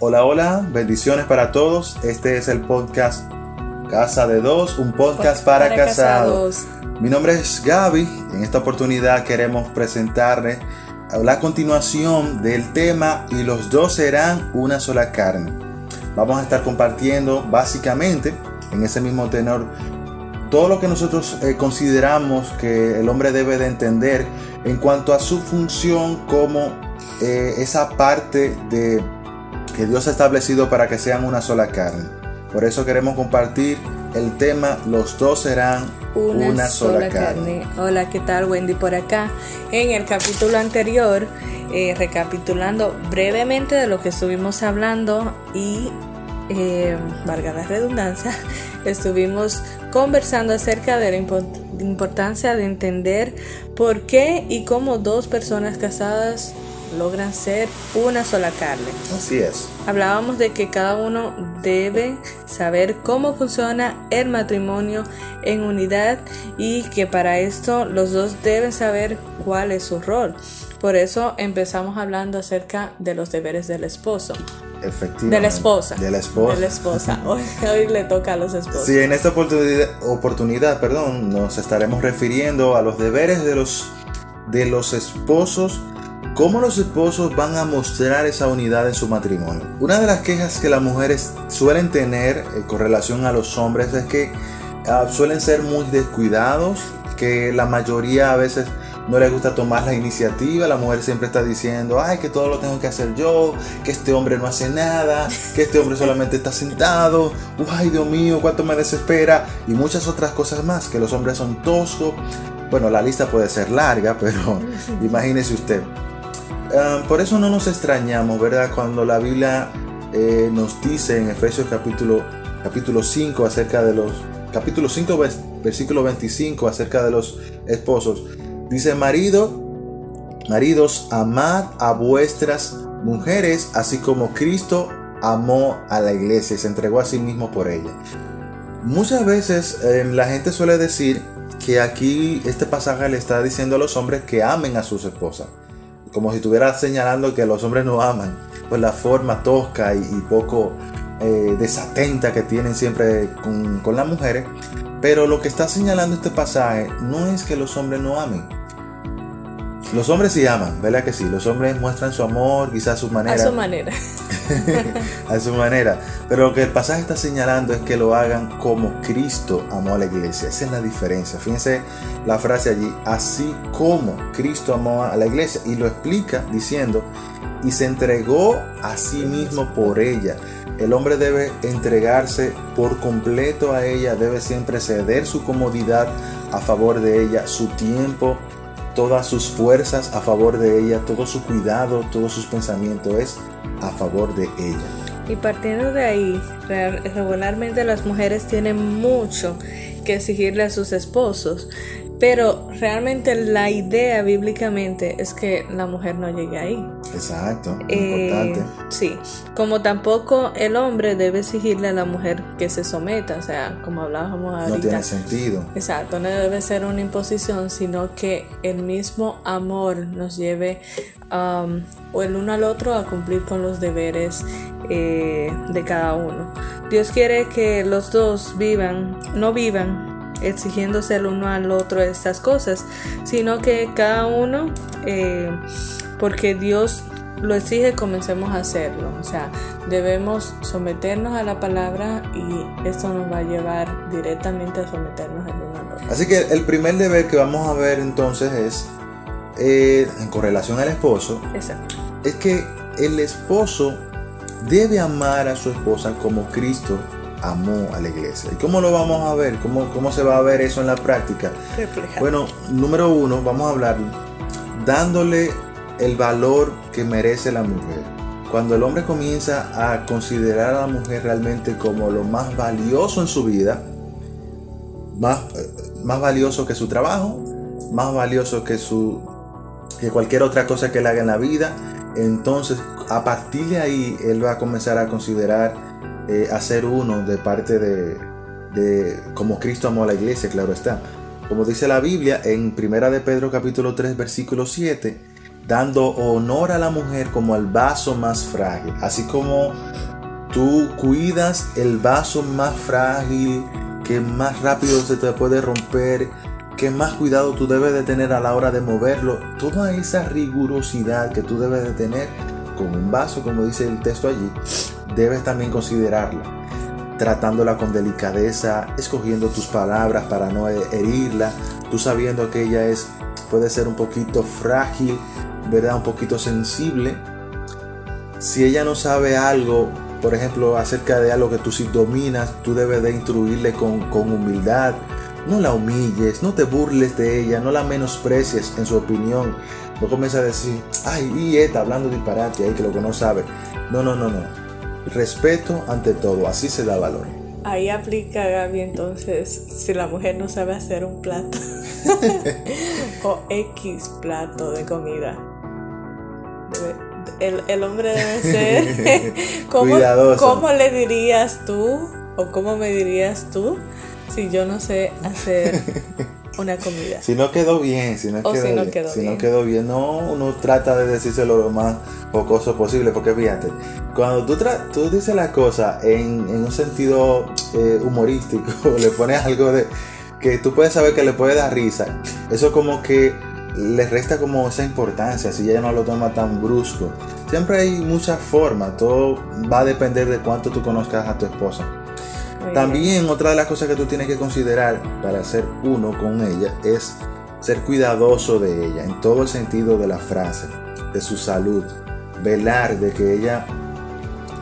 Hola, hola, bendiciones para todos. Este es el podcast Casa de Dos, un podcast para, Para casados. casados. Mi nombre es Gaby. En esta oportunidad queremos presentarles la continuación del tema y los dos serán una sola carne. Vamos a estar compartiendo básicamente en ese mismo tenor todo lo que nosotros eh, consideramos que el hombre debe de entender en cuanto a su función como eh, esa parte de que Dios ha establecido para que sean una sola carne. Por eso queremos compartir el tema Los dos serán una, sola, carne. Hola, ¿qué tal? Wendy por acá. En el capítulo anterior, eh, recapitulando brevemente de lo que estuvimos hablando y, eh, valga la redundancia, estuvimos conversando acerca de la impo- importancia de entender por qué y cómo dos personas casadas logran ser una sola carne. Así es. Hablábamos de que cada uno debe saber cómo funciona el matrimonio en unidad y que para esto los dos deben saber cuál es su rol. Por eso empezamos hablando acerca de los deberes del esposo. Efectivamente. De la esposa. De la esposa. De la esposa. Hoy, hoy le toca a los esposos. Sí, en esta oportunidad, oportunidad perdón, nos estaremos refiriendo a los deberes de los, de los esposos, cómo los esposos van a mostrar esa unidad en su matrimonio. Una de las quejas que las mujeres suelen tener eh, con relación a los hombres es que ah, suelen ser muy descuidados, que la mayoría a veces no les gusta tomar la iniciativa, la mujer siempre está diciendo, ay, que todo lo tengo que hacer yo, que este hombre no hace nada, que este hombre solamente está sentado, ay, Dios mío, cuánto me desespera, y muchas otras cosas más, que los hombres son toscos. Bueno, la lista puede ser larga, pero imagínese usted. Ah, por eso no nos extrañamos, ¿verdad? Cuando la Biblia eh, nos dice en Efesios capítulo, capítulo 5 acerca de los... Capítulo 5, vers- versículo 25 acerca de los esposos. Dice, marido, maridos, amad a vuestras mujeres, así como Cristo amó a la iglesia y se entregó a sí mismo por ella. Muchas veces eh, la gente suele decir que aquí este pasaje le está diciendo a los hombres que amen a sus esposas. Como si estuviera señalando que los hombres no aman. Pues la forma tosca y, y poco eh, desatenta que tienen siempre con, con las mujeres. Pero lo que está señalando este pasaje no es que los hombres no amen. Los hombres sí aman, ¿verdad que sí? Los hombres muestran su amor, quizás a su manera A su manera. a su manera. Pero lo que el pasaje está señalando es que lo hagan como Cristo amó a la iglesia. Esa es la diferencia. Fíjense la frase allí, así como Cristo amó a la iglesia. Y lo explica diciendo, y se entregó a sí mismo por ella. El hombre debe entregarse por completo a ella, debe siempre ceder su comodidad a favor de ella, su tiempo, todas sus fuerzas a favor de ella, todo su cuidado, todos sus pensamientos es a favor de ella. Y partiendo de ahí, re- regularmente las mujeres tienen mucho que exigirle a sus esposos, pero realmente la idea bíblicamente es que la mujer no llegue ahí. Exacto, Eh, importante. sí, como tampoco el hombre debe exigirle a la mujer que se someta, o sea, como hablábamos No ahorita. tiene sentido. Exacto, no debe ser una imposición, sino que el mismo amor nos lleve um, o el uno al otro a cumplir con los deberes eh, de cada uno. Dios quiere que los dos vivan, no vivan exigiéndose el uno al otro estas cosas, sino que cada uno, eh, porque Dios lo exige, comencemos a hacerlo. O sea, debemos someternos a la palabra y esto nos va a llevar directamente a someternos al uno al otro. Así que el primer deber que vamos a ver entonces es, eh, en correlación al esposo, Exacto. es que el esposo debe amar a su esposa como Cristo amó a la iglesia. ¿Y cómo lo vamos a ver? ¿Cómo, cómo se va a ver eso en la práctica? Bueno, número uno, vamos a hablar dándole el valor que merece la mujer. Cuando el hombre comienza a considerar a la mujer realmente como lo más valioso en su vida, más, eh, más valioso que su trabajo, más valioso que, su, que cualquier otra cosa que él haga en la vida, entonces a partir de ahí él va a comenzar a considerar eh, a uno de parte de, de como Cristo amó a la iglesia, claro está. Como dice la Biblia en Primera de Pedro capítulo 3 versículo 7, dando honor a la mujer como al vaso más frágil, así como tú cuidas el vaso más frágil que más rápido se te puede romper, que más cuidado tú debes de tener a la hora de moverlo, toda esa rigurosidad que tú debes de tener con un vaso, como dice el texto allí, debes también considerarla, tratándola con delicadeza, escogiendo tus palabras para no herirla, tú sabiendo que ella es puede ser un poquito frágil, ¿verdad? Un poquito sensible. Si ella no sabe algo, por ejemplo, acerca de algo que tú sí dominas, tú debes de instruirle con, con humildad. No la humilles, no te burles de ella, no la menosprecies en su opinión. No comienza a decir, ay, y esta hablando disparate ahí que lo que no sabe. No, no, no, no. Respeto ante todo, así se da valor. Ahí aplica Gaby entonces si la mujer no sabe hacer un plato o X plato de comida. Debe- el, el hombre debe ser... ¿Cómo, Cuidadoso. ¿Cómo le dirías tú o cómo me dirías tú si yo no sé hacer una comida? Si no quedó bien, si no, O quedó, si no bien, quedó si bien. no quedó bien, no, uno trata de decírselo lo más jocoso posible, porque fíjate, cuando tú, tra- tú dices la cosa en, en un sentido eh, humorístico, le pones algo de que tú puedes saber que le puede dar risa, eso como que le resta como esa importancia, si ella no lo toma tan brusco. Siempre hay muchas formas, todo va a depender de cuánto tú conozcas a tu esposa. También otra de las cosas que tú tienes que considerar para ser uno con ella es ser cuidadoso de ella en todo el sentido de la frase, de su salud, velar de que ella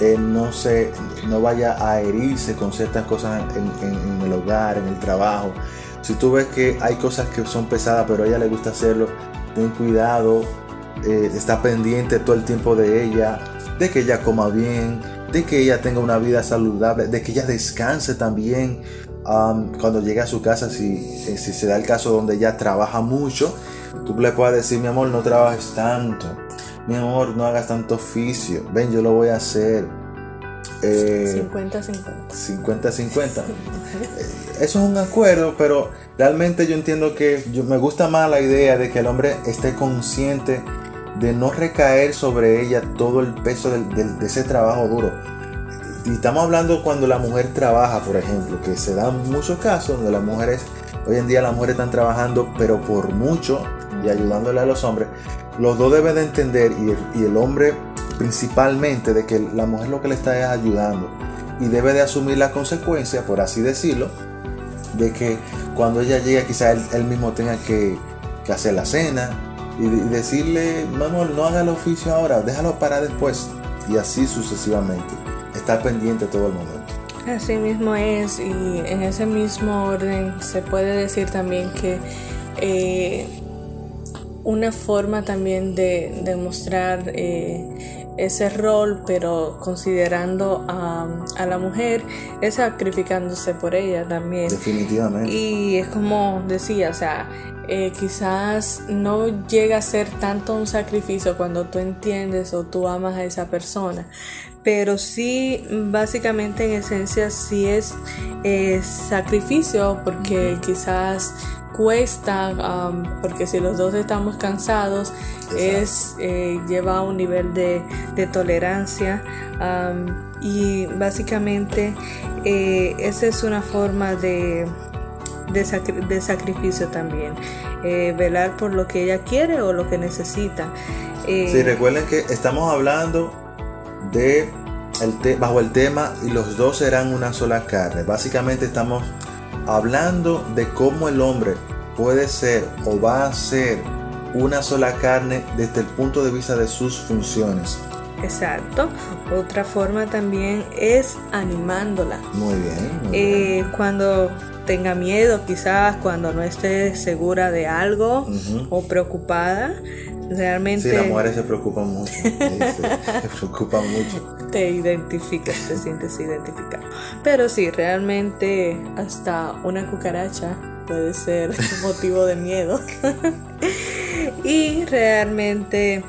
eh, no se no vaya a herirse con ciertas cosas en, en- en el hogar, en el trabajo. Si tú ves que hay cosas que son pesadas, pero a ella le gusta hacerlo, ten cuidado, eh, está pendiente todo el tiempo de ella, de que ella coma bien, de que ella tenga una vida saludable, de que ella descanse también um, cuando llegue a su casa, si, eh, si se da el caso donde ella trabaja mucho, tú le puedes decir, mi amor, no trabajes tanto, mi amor, no hagas tanto oficio, ven, yo lo voy a hacer. Eh, 50-50. 50-50. Eh, Eso es un acuerdo, pero realmente yo entiendo que yo, me gusta más la idea de que el hombre esté consciente de no recaer sobre ella todo el peso de ese trabajo duro. Y estamos hablando cuando la mujer trabaja, por ejemplo, que se dan muchos casos donde las mujeres, hoy en día las mujeres están trabajando, pero por mucho y ayudándole a los hombres. Los dos deben de entender, y el, hombre principalmente, de que la mujer lo que le está es ayudando y debe de asumir la consecuencia, por así decirlo, de que cuando ella llegue quizá él, él mismo tenga que, que hacer la cena y, decirle, mi amor, no haga el oficio ahora, déjalo para después y así sucesivamente. Estar pendiente todo el momento. Así mismo es, y en ese mismo orden se puede decir también que eh, una forma también de demostrar eh, ese rol, pero considerando a, a la mujer, es sacrificándose por ella también. Definitivamente. Y es como decía, o sea, eh, quizás no llega a ser tanto un sacrificio cuando tú entiendes o tú amas a esa persona, pero sí, básicamente en esencia, sí es eh, sacrificio porque quizás cuesta, um, porque si los dos estamos cansados, es eh, lleva a un nivel de, de tolerancia um, y básicamente eh, esa es una forma de de, sacrificio también. Eh, velar por lo que ella quiere o lo que necesita. Sí, recuerden que estamos hablando de el bajo el tema y los dos serán una sola carne. Básicamente estamos hablando de cómo el hombre puede ser o va a ser una sola carne desde el punto de vista de sus funciones. Exacto. Otra forma también es animándola. Muy bien. Eh, cuando tenga miedo, quizás cuando no esté segura de algo o preocupada, realmente... Sí, las mujeres se preocupan mucho. se preocupan mucho. Te identificas, te sientes identificado. Pero sí, realmente hasta una cucaracha puede ser motivo de miedo. y realmente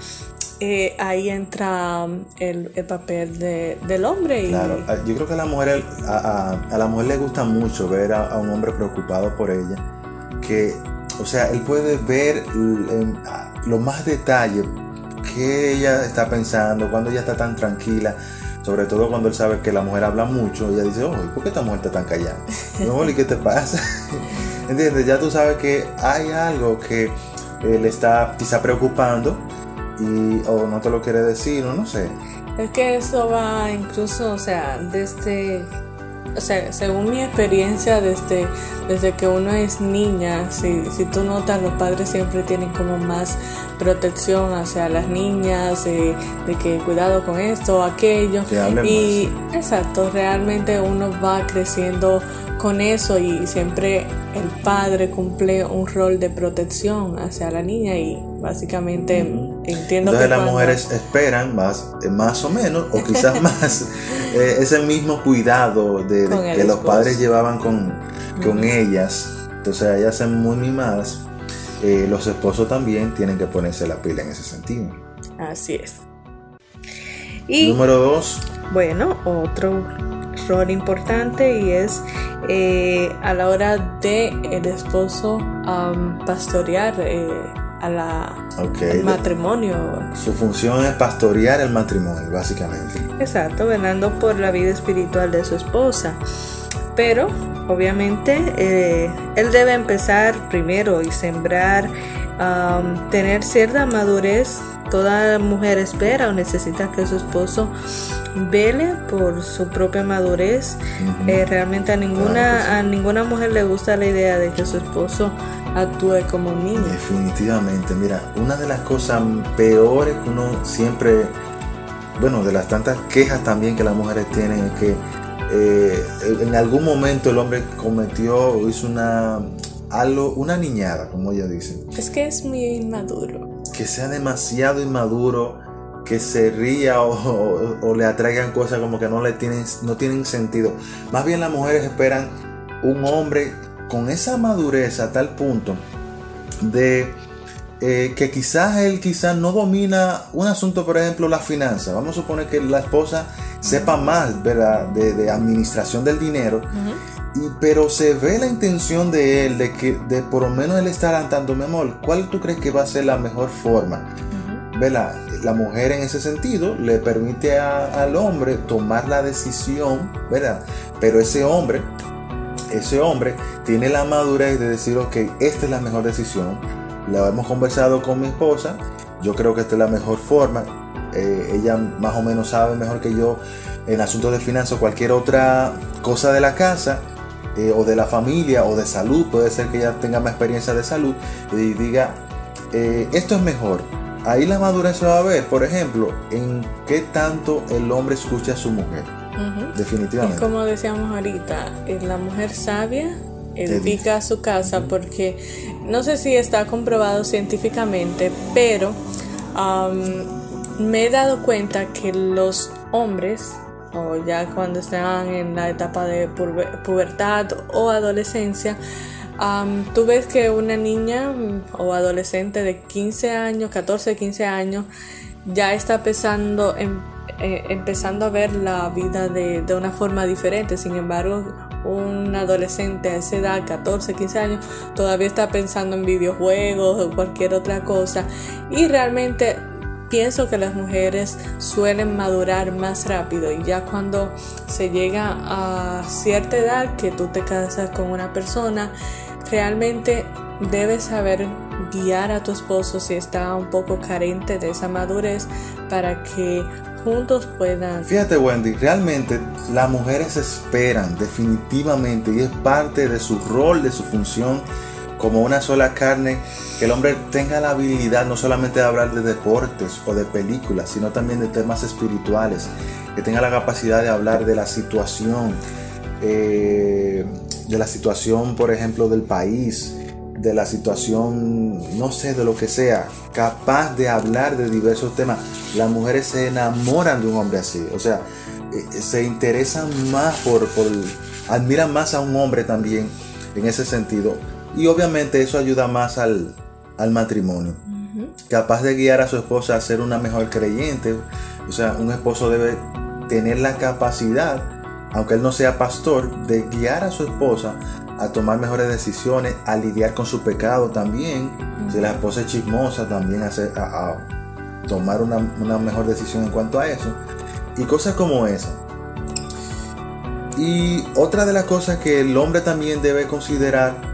eh, ahí entra el, papel del hombre. Claro, ah, yo creo que a la mujer, a, la mujer le gusta mucho ver a, un hombre preocupado por ella, que, o sea, él puede ver los más detalles que ella está pensando, cuando ella está tan tranquila. Sobre todo cuando él sabe que la mujer habla mucho, ella dice, oye, ¿por qué esta mujer está tan callada? No, ¿y qué te pasa? ¿Entiendes? Ya tú sabes que hay algo que le está quizá preocupando y o no te lo quiere decir o no sé. Es que eso va incluso, o sea, desde, o sea, según mi experiencia desde, desde que uno es niña, si, si tú notas, los padres siempre tienen como más protección hacia las niñas, de, que cuidado con esto, o aquello. y exacto, realmente uno va creciendo con eso y siempre el padre cumple un rol de protección hacia la niña y básicamente entiendo Entonces las mujeres esperan más, eh, más o menos, o quizás más, eh, ese mismo cuidado de, que los padres llevaban con, con ellas. Entonces ellas son muy mimadas. Eh, los esposos también tienen que ponerse la pila en ese sentido. Así es. Y, Número dos. Bueno, otro rol importante y es eh, a la hora de el esposo pastorear a la, al matrimonio. Su función es pastorear el matrimonio, básicamente. Exacto, velando por la vida espiritual de su esposa. Pero, obviamente, eh, él debe empezar primero y sembrar, tener cierta madurez Toda mujer espera o necesita que su esposo vele por su propia madurez. Eh, realmente a ninguna, a ninguna mujer le gusta la idea de que su esposo actúe como un niño. Definitivamente, mira, una de las cosas peores que uno siempre, bueno, de las tantas quejas también que las mujeres tienen es que eh, en algún momento el hombre cometió o hizo una algo, una niñada, como ella dice. Es que es muy inmaduro que sea demasiado inmaduro, que se ría o, le atraigan cosas como que no le tienen, no tienen sentido. Más bien las mujeres esperan un hombre con esa madurez a tal punto de eh, que quizás él quizás no domina un asunto, por ejemplo, la finanza. Vamos a suponer que la esposa sepa más ¿verdad? De, administración del dinero pero se ve la intención de él, de que de por lo menos él estar andando, mi amor, ¿cuál tú crees que va a ser la mejor forma? La mujer en ese sentido le permite al hombre tomar la decisión, ¿verdad? Pero ese hombre, ese hombre tiene la madurez de decir, ok, esta es la mejor decisión. La hemos conversado con mi esposa, yo creo que esta es la mejor forma. Eh, ella más o menos sabe mejor que yo en asuntos de finanzas, cualquier otra cosa de la casa eh, o de la familia o de salud, puede ser que ella tenga más experiencia de salud y diga, eh, esto es mejor. Ahí la madurez se va a ver, por ejemplo, en qué tanto el hombre escucha a su mujer. Definitivamente. como decíamos ahorita, eh, la mujer sabia edifica su casa porque no sé si está comprobado científicamente, pero me he dado cuenta que los hombres o ya cuando están en la etapa de pubertad o adolescencia, tú ves que una niña mm, o adolescente de 15 años, 14, 15 años, ya está empezando, em, eh, empezando a ver la vida de, de, una forma diferente. Sin embargo, un adolescente a esa edad, 14, 15 años, todavía está pensando en videojuegos o cualquier otra cosa. Y realmente pienso que las mujeres suelen madurar más rápido y ya cuando se llega a cierta edad que tú te casas con una persona, realmente debes saber guiar a tu esposo si está un poco carente de esa madurez para que juntos puedan... Fíjate Wendy, realmente las mujeres esperan definitivamente y es parte de su rol, de su función como una sola carne, que el hombre tenga la habilidad no solamente de hablar de deportes o de películas, sino también de temas espirituales, que tenga la capacidad de hablar de la situación, eh, de la situación, por ejemplo, del país, de la situación, no sé, de lo que sea, capaz de hablar de diversos temas. Las mujeres se enamoran de un hombre así, o sea, eh, se interesan más por, por, admiran más a un hombre también en ese sentido. Y obviamente eso ayuda más al, al matrimonio. Capaz de guiar a su esposa a ser una mejor creyente. O sea, un esposo debe tener la capacidad, aunque él no sea pastor, de guiar a su esposa a tomar mejores decisiones, a lidiar con su pecado también. Si la esposa es chismosa, también a, a, tomar una, una, mejor decisión en cuanto a eso. Y cosas como esa. Y otra de las cosas que el hombre también debe considerar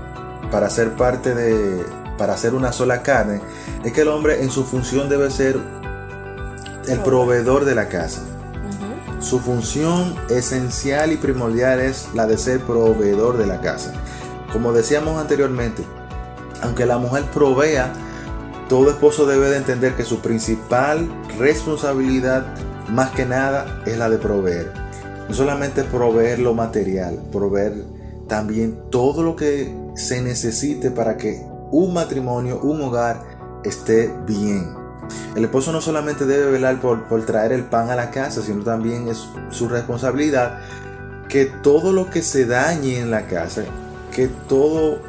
para ser parte de, para ser una sola carne, es que el hombre en su función debe ser el proveedor de la casa. Su función esencial y primordial es la de ser proveedor de la casa. Como decíamos anteriormente, aunque la mujer provea, todo esposo debe de entender que su principal responsabilidad, más que nada, es la de proveer. No solamente proveer lo material, proveer también todo lo que se necesite para que un matrimonio, un hogar esté bien. El esposo no solamente debe velar por, traer el pan a la casa, sino también es su responsabilidad que todo lo que se dañe en la casa, que todo,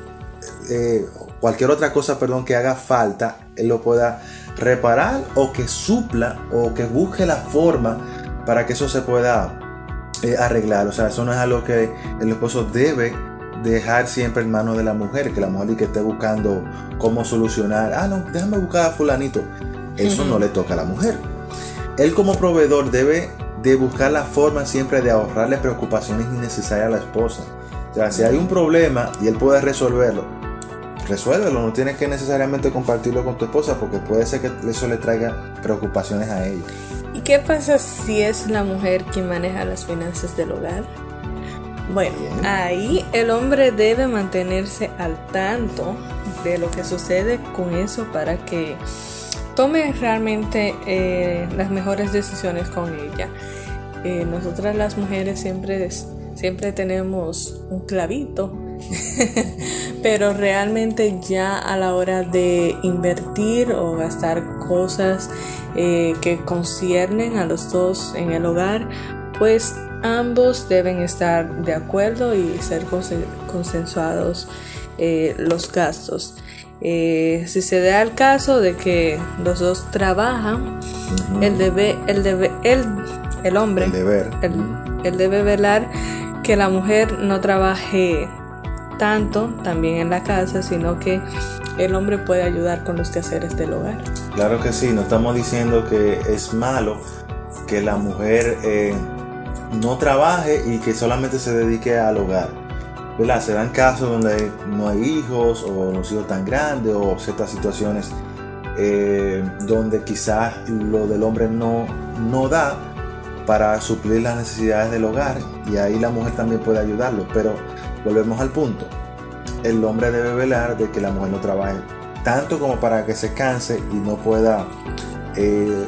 eh, cualquier otra cosa, perdón, que haga falta, él lo pueda reparar o que supla o que busque la forma para que eso se pueda eh, arreglar. O sea, eso no es algo que el esposo debe dejar siempre en manos de la mujer, que la mujer que esté buscando cómo solucionar, ah, no, déjame buscar a fulanito. Eso no le toca a la mujer. Él como proveedor debe de buscar la forma siempre de ahorrarle preocupaciones innecesarias a la esposa. O sea, si hay un problema y él puede resolverlo, resuélvelo, no tienes que necesariamente compartirlo con tu esposa porque puede ser que eso le traiga preocupaciones a ella. ¿Y qué pasa si es la mujer quien maneja las finanzas del hogar? Bueno, ahí el hombre debe mantenerse al tanto de lo que sucede con eso para que tome realmente eh, las mejores decisiones con ella. Eh, nosotras las mujeres siempre, siempre tenemos un clavito, pero realmente ya a la hora de invertir o gastar cosas eh, que conciernen a los dos en el hogar, pues ambos deben estar de acuerdo y ser consensuados eh, los gastos. Eh, si se da el caso de que los dos trabajan, el debe, el debe, el, el hombre, el debe velar que la mujer no trabaje tanto también en la casa, sino que el hombre puede ayudar con los quehaceres del hogar. Claro que sí, no estamos diciendo que es malo que la mujer eh, no trabaje y que solamente se dedique al hogar. ¿verdad? Se dan casos donde no hay hijos o los hijos tan grandes o ciertas situaciones eh, donde quizás lo del hombre no, no da para suplir las necesidades del hogar y ahí la mujer también puede ayudarlo. Pero volvemos al punto. El hombre debe velar de que la mujer no trabaje tanto como para que se canse y no pueda, eh,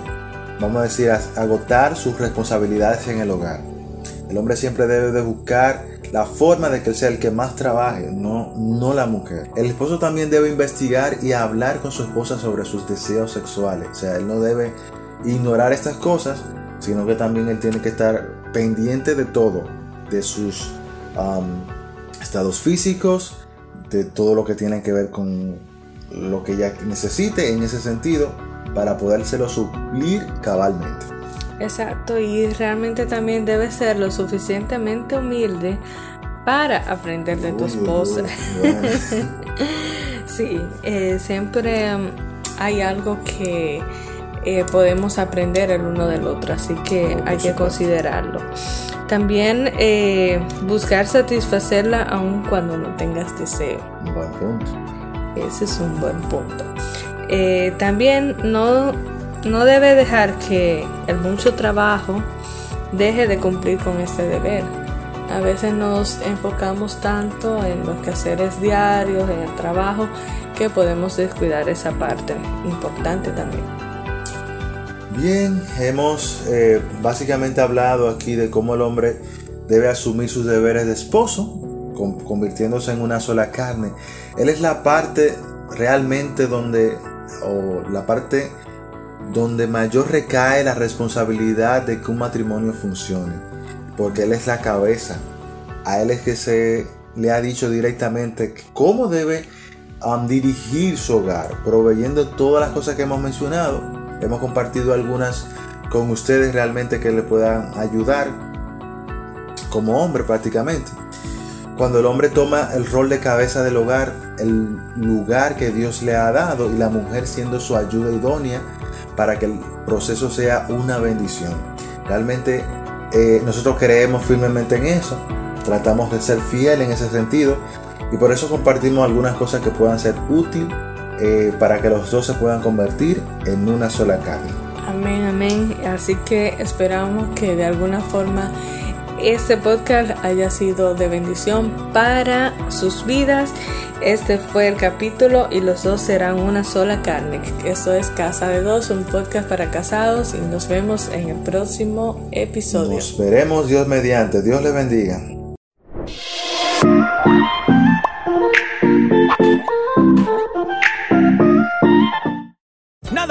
vamos a decir, agotar sus responsabilidades en el hogar. El hombre siempre debe de buscar la forma de que él sea el que más trabaje, no, no la mujer. El esposo también debe investigar y hablar con su esposa sobre sus deseos sexuales. O sea, él no debe ignorar estas cosas, sino que también él tiene que estar pendiente de todo, de sus estados físicos, de todo lo que tiene que ver con lo que ella necesite en ese sentido para podérselo suplir cabalmente. Exacto, y realmente también debes ser lo suficientemente humilde para aprender de tu esposa. sí, eh, siempre um, hay algo que eh, podemos aprender el uno del otro, así que hay que considerarlo. También eh, buscar satisfacerla aun cuando no tengas deseo. Buen punto. Ese es un buen punto. Eh, también no, no debe dejar que el mucho trabajo deje de cumplir con este deber. A veces nos enfocamos tanto en los quehaceres diarios, en el trabajo, que podemos descuidar esa parte importante también. Bien, hemos eh, básicamente hablado aquí de cómo el hombre debe asumir sus deberes de esposo, convirtiéndose en una sola carne. Él es la parte realmente donde, o la parte donde mayor recae la responsabilidad de que un matrimonio funcione, porque Él es la cabeza. A Él es que se le ha dicho directamente cómo debe dirigir su hogar, proveyendo todas las cosas que hemos mencionado. Hemos compartido algunas con ustedes realmente que le puedan ayudar como hombre prácticamente. Cuando el hombre toma el rol de cabeza del hogar, el lugar que Dios le ha dado y la mujer siendo su ayuda idónea, para que el proceso sea una bendición. Realmente eh, nosotros creemos firmemente en eso, tratamos de ser fiel en ese sentido y por eso compartimos algunas cosas que puedan ser útiles eh, para que los dos se puedan convertir en una sola carne. Amén, amén. Así que esperamos que de alguna forma este podcast haya sido de bendición para sus vidas. Este fue el capítulo y los dos serán una sola carne. Esto es Casa de Dos, un podcast para casados y nos vemos en el próximo episodio. Nos veremos Dios mediante. Dios le bendiga.